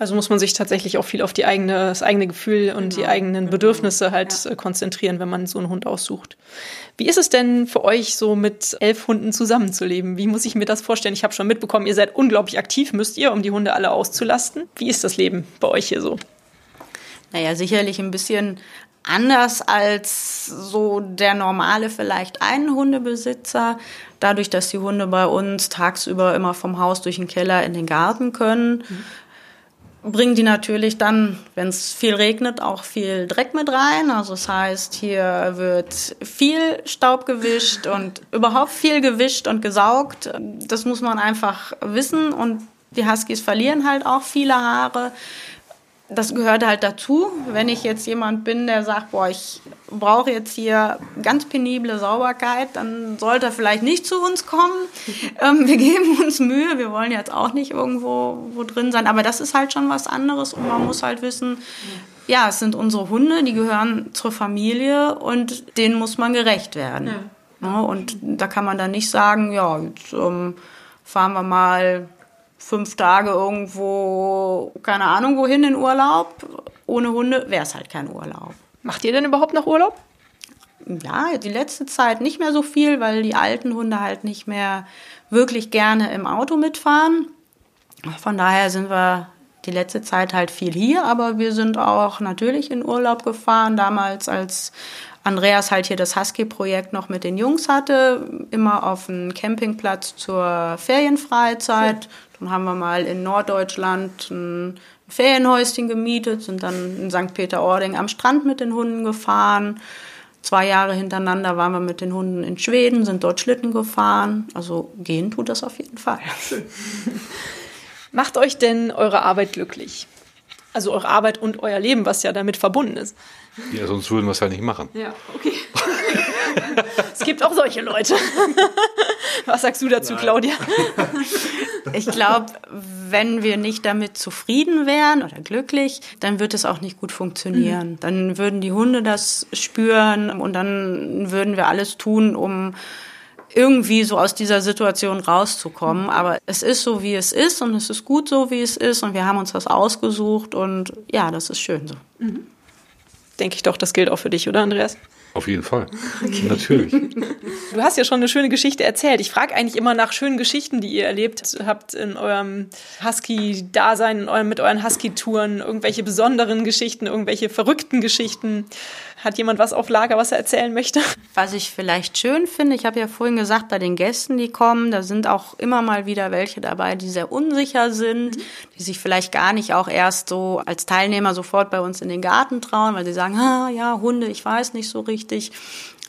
Also muss man sich tatsächlich auch viel auf die eigene, das eigene Gefühl und genau, die eigenen genau. Bedürfnisse halt ja. Äh, konzentrieren, wenn man so einen Hund aussucht. Wie ist es denn für euch, so mit elf Hunden zusammenzuleben? Wie muss ich mir das vorstellen? Ich habe schon mitbekommen, ihr seid unglaublich aktiv, müsst ihr, um die Hunde alle auszulasten. Wie ist das Leben bei euch hier so? Naja, sicherlich ein bisschen anders als so der normale vielleicht einen Hundebesitzer. Dadurch, dass die Hunde bei uns tagsüber immer vom Haus durch den Keller in den Garten können. Mhm bringen die natürlich dann, wenn es viel regnet, auch viel Dreck mit rein. Also das heißt, hier wird viel Staub gewischt und überhaupt viel gewischt und gesaugt. Das muss man einfach wissen und die Huskies verlieren halt auch viele Haare das gehört halt dazu. Wenn ich jetzt jemand bin, der sagt, boah, ich brauche jetzt hier ganz penible Sauberkeit, dann sollte er vielleicht nicht zu uns kommen. ähm, wir geben uns Mühe, wir wollen jetzt auch nicht irgendwo wo drin sein, aber das ist halt schon was anderes und man muss halt wissen, ja, es sind unsere Hunde, die gehören zur Familie und denen muss man gerecht werden. Ja. Ja, ne, und da kann man dann nicht sagen, ja, jetzt ähm, fahren wir mal fünf Tage irgendwo, keine Ahnung wohin in Urlaub. Ohne Hunde wäre es halt kein Urlaub. Macht ihr denn überhaupt noch Urlaub? Ja, die letzte Zeit nicht mehr so viel, weil die alten Hunde halt nicht mehr wirklich gerne im Auto mitfahren. Von daher sind wir die letzte Zeit halt viel hier, aber wir sind auch natürlich in Urlaub gefahren, damals als Andreas halt hier das Husky-Projekt noch mit den Jungs hatte, immer auf dem Campingplatz zur Ferienfreizeit. Dann haben wir mal in Norddeutschland ein Ferienhäuschen gemietet, sind dann in St. Peter-Ording am Strand mit den Hunden gefahren. Zwei Jahre hintereinander waren wir mit den Hunden in Schweden, sind dort Schlitten gefahren. Also gehen tut das auf jeden Fall. Macht euch denn eure Arbeit glücklich? Also eure Arbeit und euer Leben, was ja damit verbunden ist. Ja, sonst würden wir es ja nicht machen. Ja, okay. Es gibt auch solche Leute. Was sagst du dazu, Nein. Claudia? Ich glaube, wenn wir nicht damit zufrieden wären oder glücklich, dann wird es auch nicht gut funktionieren. Mhm. Dann würden die Hunde das spüren und dann würden wir alles tun, um irgendwie so aus dieser Situation rauszukommen. Mhm. Aber es ist so, wie es ist und es ist gut so, wie es ist und wir haben uns das ausgesucht und ja, das ist schön so. Mhm. Denke ich doch, das gilt auch für dich, oder Andreas? Auf jeden Fall. Okay. Natürlich. Du hast ja schon eine schöne Geschichte erzählt. Ich frage eigentlich immer nach schönen Geschichten, die ihr erlebt habt in eurem Husky-Dasein, mit euren Husky-Touren, irgendwelche besonderen Geschichten, irgendwelche verrückten Geschichten. Hat jemand was auf Lager, was er erzählen möchte? Was ich vielleicht schön finde, ich habe ja vorhin gesagt, bei den Gästen, die kommen, da sind auch immer mal wieder welche dabei, die sehr unsicher sind, mhm. die sich vielleicht gar nicht auch erst so als Teilnehmer sofort bei uns in den Garten trauen, weil sie sagen, ah, ja, Hunde, ich weiß nicht so richtig.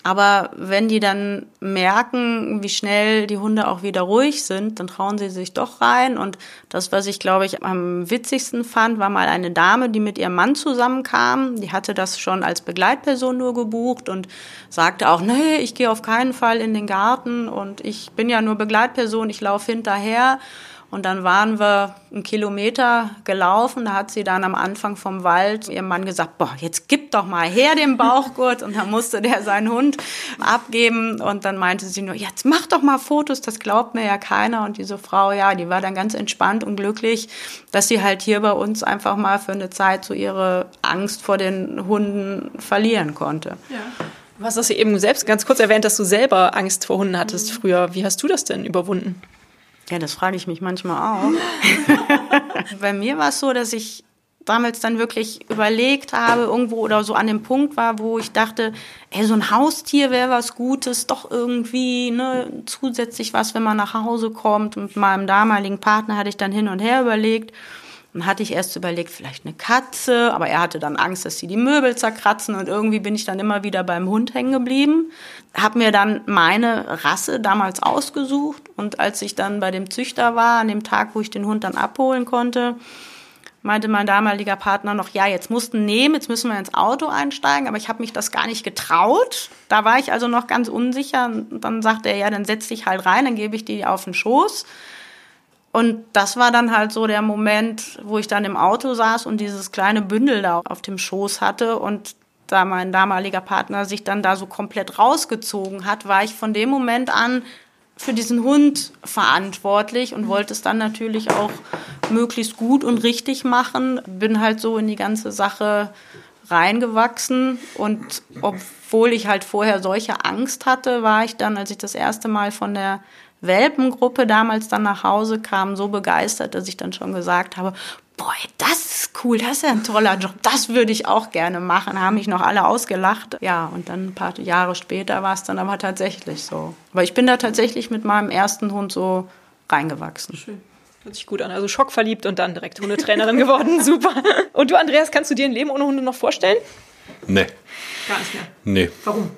Aber wenn die dann merken, wie schnell die Hunde auch wieder ruhig sind, dann trauen sie sich doch rein. Und das, was ich, glaube ich, am witzigsten fand, war mal eine Dame, die mit ihrem Mann zusammenkam. Die hatte das schon als Begleitperson nur gebucht und sagte auch, nee, ich gehe auf keinen Fall in den Garten und ich bin ja nur Begleitperson, ich laufe hinterher. Und dann waren wir einen Kilometer gelaufen. Da hat sie dann am Anfang vom Wald ihrem Mann gesagt, boah, jetzt gib doch mal her den Bauchgurt. Und dann musste der seinen Hund abgeben. Und dann meinte sie nur, jetzt mach doch mal Fotos, das glaubt mir ja keiner. Und diese Frau, ja, die war dann ganz entspannt und glücklich, dass sie halt hier bei uns einfach mal für eine Zeit so ihre Angst vor den Hunden verlieren konnte. Ja. Du hast das eben selbst ganz kurz erwähnt, dass du selber Angst vor Hunden hattest mhm. früher. Wie hast du das denn überwunden? Ja, das frage ich mich manchmal auch. Bei mir war es so, dass ich damals dann wirklich überlegt habe, irgendwo oder so an dem Punkt war, wo ich dachte, ey, so ein Haustier wäre was Gutes, doch irgendwie ne, zusätzlich was, wenn man nach Hause kommt. Mit meinem damaligen Partner hatte ich dann hin und her überlegt. Dann hatte ich erst überlegt, vielleicht eine Katze, aber er hatte dann Angst, dass sie die Möbel zerkratzen und irgendwie bin ich dann immer wieder beim Hund hängen geblieben. Hab mir dann meine Rasse damals ausgesucht und als ich dann bei dem Züchter war, an dem Tag, wo ich den Hund dann abholen konnte, meinte mein damaliger Partner noch, ja, jetzt mussten nehmen, jetzt müssen wir ins Auto einsteigen, aber ich habe mich das gar nicht getraut. Da war ich also noch ganz unsicher und dann sagte er, ja, dann setz dich halt rein, dann gebe ich die auf den Schoß. Und das war dann halt so der Moment, wo ich dann im Auto saß und dieses kleine Bündel da auf dem Schoß hatte und da mein damaliger Partner sich dann da so komplett rausgezogen hat, war ich von dem Moment an für diesen Hund verantwortlich und wollte es dann natürlich auch möglichst gut und richtig machen. Bin halt so in die ganze Sache reingewachsen und obwohl ich halt vorher solche Angst hatte, war ich dann, als ich das erste Mal von der Welpengruppe damals dann nach Hause kam, so begeistert, dass ich dann schon gesagt habe, boah, das ist cool, das ist ja ein toller Job, das würde ich auch gerne machen. Haben mich noch alle ausgelacht. Ja, und dann ein paar Jahre später war es dann aber tatsächlich so. Aber ich bin da tatsächlich mit meinem ersten Hund so reingewachsen. Schön. Hört sich gut an. Also schockverliebt und dann direkt Hundetrainerin geworden. Super. Und du, Andreas, kannst du dir ein Leben ohne Hunde noch vorstellen? Nee. Gar nicht mehr. Nee. Warum?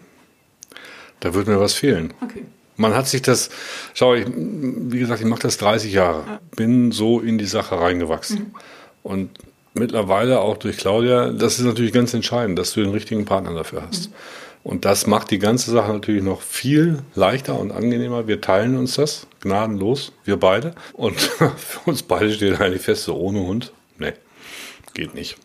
Da würde mir was fehlen. Okay. Man hat sich das, schau, ich, wie gesagt, ich mache das 30 Jahre, ja. bin so in die Sache reingewachsen. Mhm. Und mittlerweile auch durch Claudia, das ist natürlich ganz entscheidend, dass du den richtigen Partner dafür hast. Mhm. Und das macht die ganze Sache natürlich noch viel leichter und angenehmer. Wir teilen uns das gnadenlos, wir beide. Und für uns beide steht eigentlich fest, so ohne Hund, nee, geht nicht.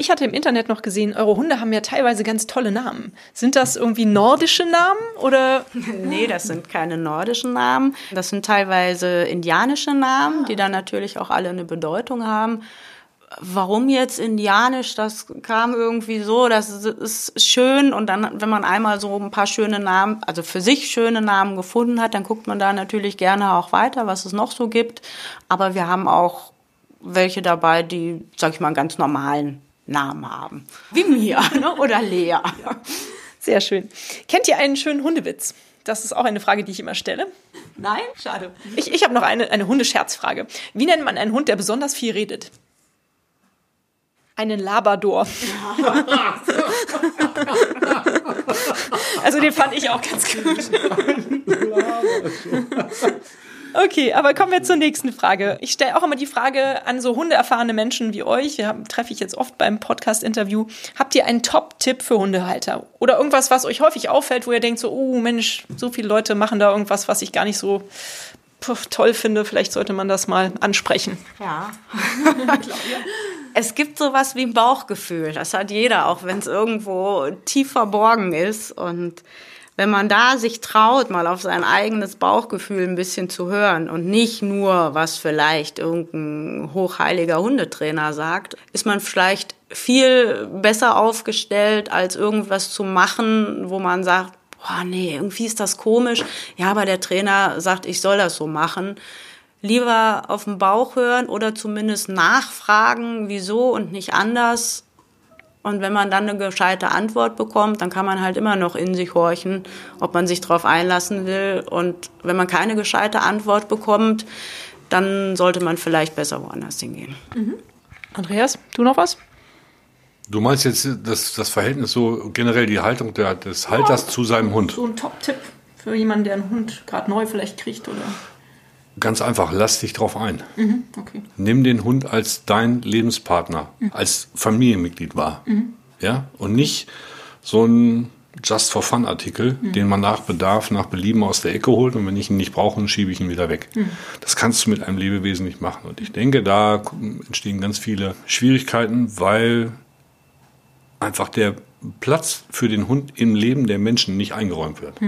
Ich hatte im Internet noch gesehen, eure Hunde haben ja teilweise ganz tolle Namen. Sind das irgendwie nordische Namen oder? nee, das sind keine nordischen Namen. Das sind teilweise indianische Namen, die dann natürlich auch alle eine Bedeutung haben. Warum jetzt indianisch? Das kam irgendwie so, das ist schön und dann, wenn man einmal so ein paar schöne Namen, also für sich schöne Namen gefunden hat, dann guckt man da natürlich gerne auch weiter, was es noch so gibt. Aber wir haben auch welche dabei, die, sag ich mal, einen ganz normalen Namen haben. Wie mir ne? oder Lea. Ja. Sehr schön. Kennt ihr einen schönen Hundewitz? Das ist auch eine Frage, die ich immer stelle. Nein? Schade. Ich, ich habe noch eine, eine Hundescherzfrage. Wie nennt man einen Hund, der besonders viel redet? Einen Labrador. also den fand ich auch ganz gut. Okay, aber kommen wir zur nächsten Frage. Ich stelle auch immer die Frage an so hundeerfahrene Menschen wie euch. Wir treffe ich jetzt oft beim Podcast-Interview. Habt ihr einen Top-Tipp für Hundehalter? Oder irgendwas, was euch häufig auffällt, wo ihr denkt so, oh Mensch, so viele Leute machen da irgendwas, was ich gar nicht so toll finde. Vielleicht sollte man das mal ansprechen. Ja. es gibt sowas wie ein Bauchgefühl. Das hat jeder, auch wenn es irgendwo tief verborgen ist. Und wenn man da sich traut, mal auf sein eigenes Bauchgefühl ein bisschen zu hören und nicht nur, was vielleicht irgendein hochheiliger Hundetrainer sagt, ist man vielleicht viel besser aufgestellt, als irgendwas zu machen, wo man sagt, boah, nee, irgendwie ist das komisch. Ja, aber der Trainer sagt, ich soll das so machen. Lieber auf den Bauch hören oder zumindest nachfragen, wieso und nicht anders und wenn man dann eine gescheite Antwort bekommt, dann kann man halt immer noch in sich horchen, ob man sich darauf einlassen will. Und wenn man keine gescheite Antwort bekommt, dann sollte man vielleicht besser woanders hingehen. Mhm. Andreas, du noch was? Du meinst jetzt das, das Verhältnis so generell die Haltung der, des Halters ja, zu seinem Hund? So ein Top-Tipp für jemanden, der einen Hund gerade neu vielleicht kriegt oder Ganz einfach, lass dich drauf ein. Mhm, okay. Nimm den Hund als dein Lebenspartner, mhm. als Familienmitglied wahr. Mhm. Ja? Und nicht so ein Just for Fun Artikel, mhm. den man nach Bedarf, nach Belieben aus der Ecke holt und wenn ich ihn nicht brauche, dann schiebe ich ihn wieder weg. Mhm. Das kannst du mit einem Lebewesen nicht machen. Und ich denke, da entstehen ganz viele Schwierigkeiten, weil einfach der Platz für den Hund im Leben der Menschen nicht eingeräumt wird.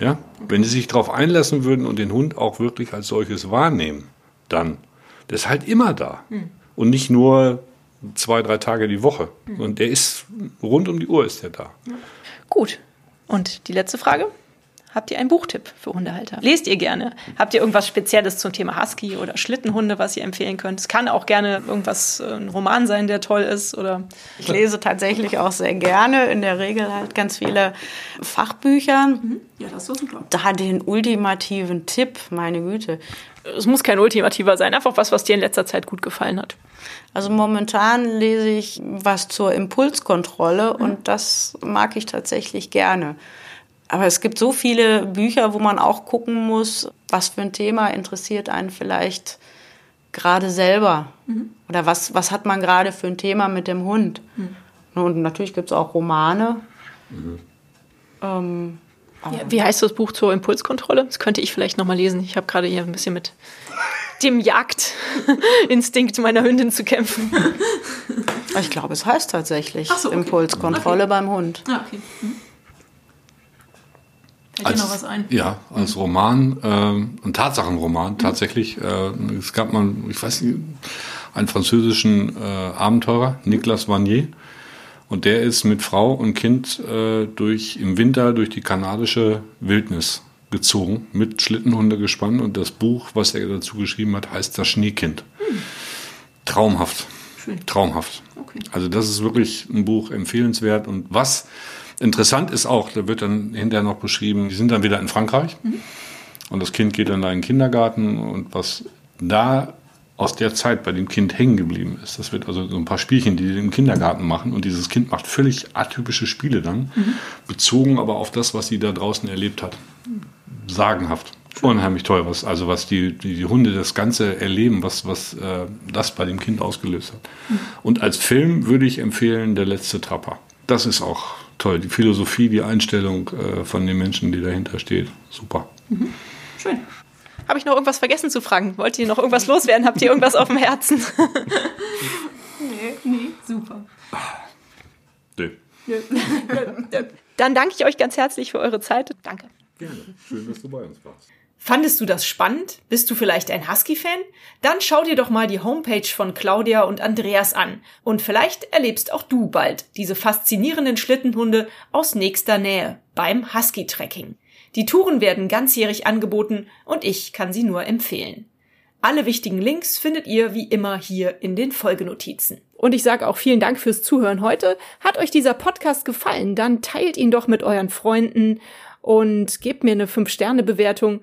Ja. Ja? Wenn sie sich darauf einlassen würden und den Hund auch wirklich als solches wahrnehmen, dann, der ist halt immer da. Mhm. Und nicht nur zwei, drei Tage die Woche. Mhm. Und der ist rund um die Uhr ist der da. Gut. Und die letzte Frage? Habt ihr einen Buchtipp für Hundehalter? Lest ihr gerne? Habt ihr irgendwas Spezielles zum Thema Husky oder Schlittenhunde, was ihr empfehlen könnt? Es kann auch gerne irgendwas, äh, ein Roman sein, der toll ist oder. Ich lese tatsächlich auch sehr gerne, in der Regel halt ganz viele Fachbücher. Mhm. Ja, das ist super. Da den ultimativen Tipp, meine Güte. Es muss kein ultimativer sein, einfach was, was dir in letzter Zeit gut gefallen hat. Also momentan lese ich was zur Impulskontrolle mhm. und das mag ich tatsächlich gerne. Aber es gibt so viele Bücher, wo man auch gucken muss, was für ein Thema interessiert einen vielleicht gerade selber. Mhm. Oder was, was hat man gerade für ein Thema mit dem Hund. Mhm. Und natürlich gibt es auch Romane. Mhm. Ähm, ja, wie heißt das Buch zur Impulskontrolle? Das könnte ich vielleicht nochmal lesen. Ich habe gerade hier ein bisschen mit dem Jagdinstinkt meiner Hündin zu kämpfen. Ich glaube, es heißt tatsächlich so, okay. Impulskontrolle okay. beim Hund. Ah, okay. Mhm. Fällt als, dir noch was ein? Ja, als Roman, äh, ein Tatsachenroman mhm. tatsächlich. Äh, es gab mal, ich weiß nicht, einen französischen äh, Abenteurer, Nicolas Vanier. Und der ist mit Frau und Kind äh, durch, im Winter durch die kanadische Wildnis gezogen, mit Schlittenhunde gespannt. Und das Buch, was er dazu geschrieben hat, heißt Das Schneekind. Hm. Traumhaft. Schön. Traumhaft. Okay. Also das ist wirklich ein Buch empfehlenswert. Und was Interessant ist auch, da wird dann hinterher noch beschrieben, die sind dann wieder in Frankreich mhm. und das Kind geht dann da in den Kindergarten und was da aus der Zeit bei dem Kind hängen geblieben ist. Das wird also so ein paar Spielchen, die die im Kindergarten machen und dieses Kind macht völlig atypische Spiele dann, mhm. bezogen aber auf das, was sie da draußen erlebt hat. Sagenhaft. Unheimlich toll, was, also was die, die, die Hunde das Ganze erleben, was, was äh, das bei dem Kind ausgelöst hat. Mhm. Und als Film würde ich empfehlen, Der letzte Trapper. Das ist auch toll. Die Philosophie, die Einstellung äh, von den Menschen, die dahinter steht. Super. Mhm. Schön. Habe ich noch irgendwas vergessen zu fragen? Wollt ihr noch irgendwas loswerden? Habt ihr irgendwas auf dem Herzen? nee, nee, super. Nee. Dann danke ich euch ganz herzlich für eure Zeit. Danke. Gerne. Schön, dass du bei uns warst. Fandest du das spannend? Bist du vielleicht ein Husky-Fan? Dann schau dir doch mal die Homepage von Claudia und Andreas an. Und vielleicht erlebst auch du bald diese faszinierenden Schlittenhunde aus nächster Nähe beim Husky-Trekking. Die Touren werden ganzjährig angeboten und ich kann sie nur empfehlen. Alle wichtigen Links findet ihr wie immer hier in den Folgenotizen. Und ich sage auch vielen Dank fürs Zuhören heute. Hat euch dieser Podcast gefallen, dann teilt ihn doch mit euren Freunden und gebt mir eine 5-Sterne-Bewertung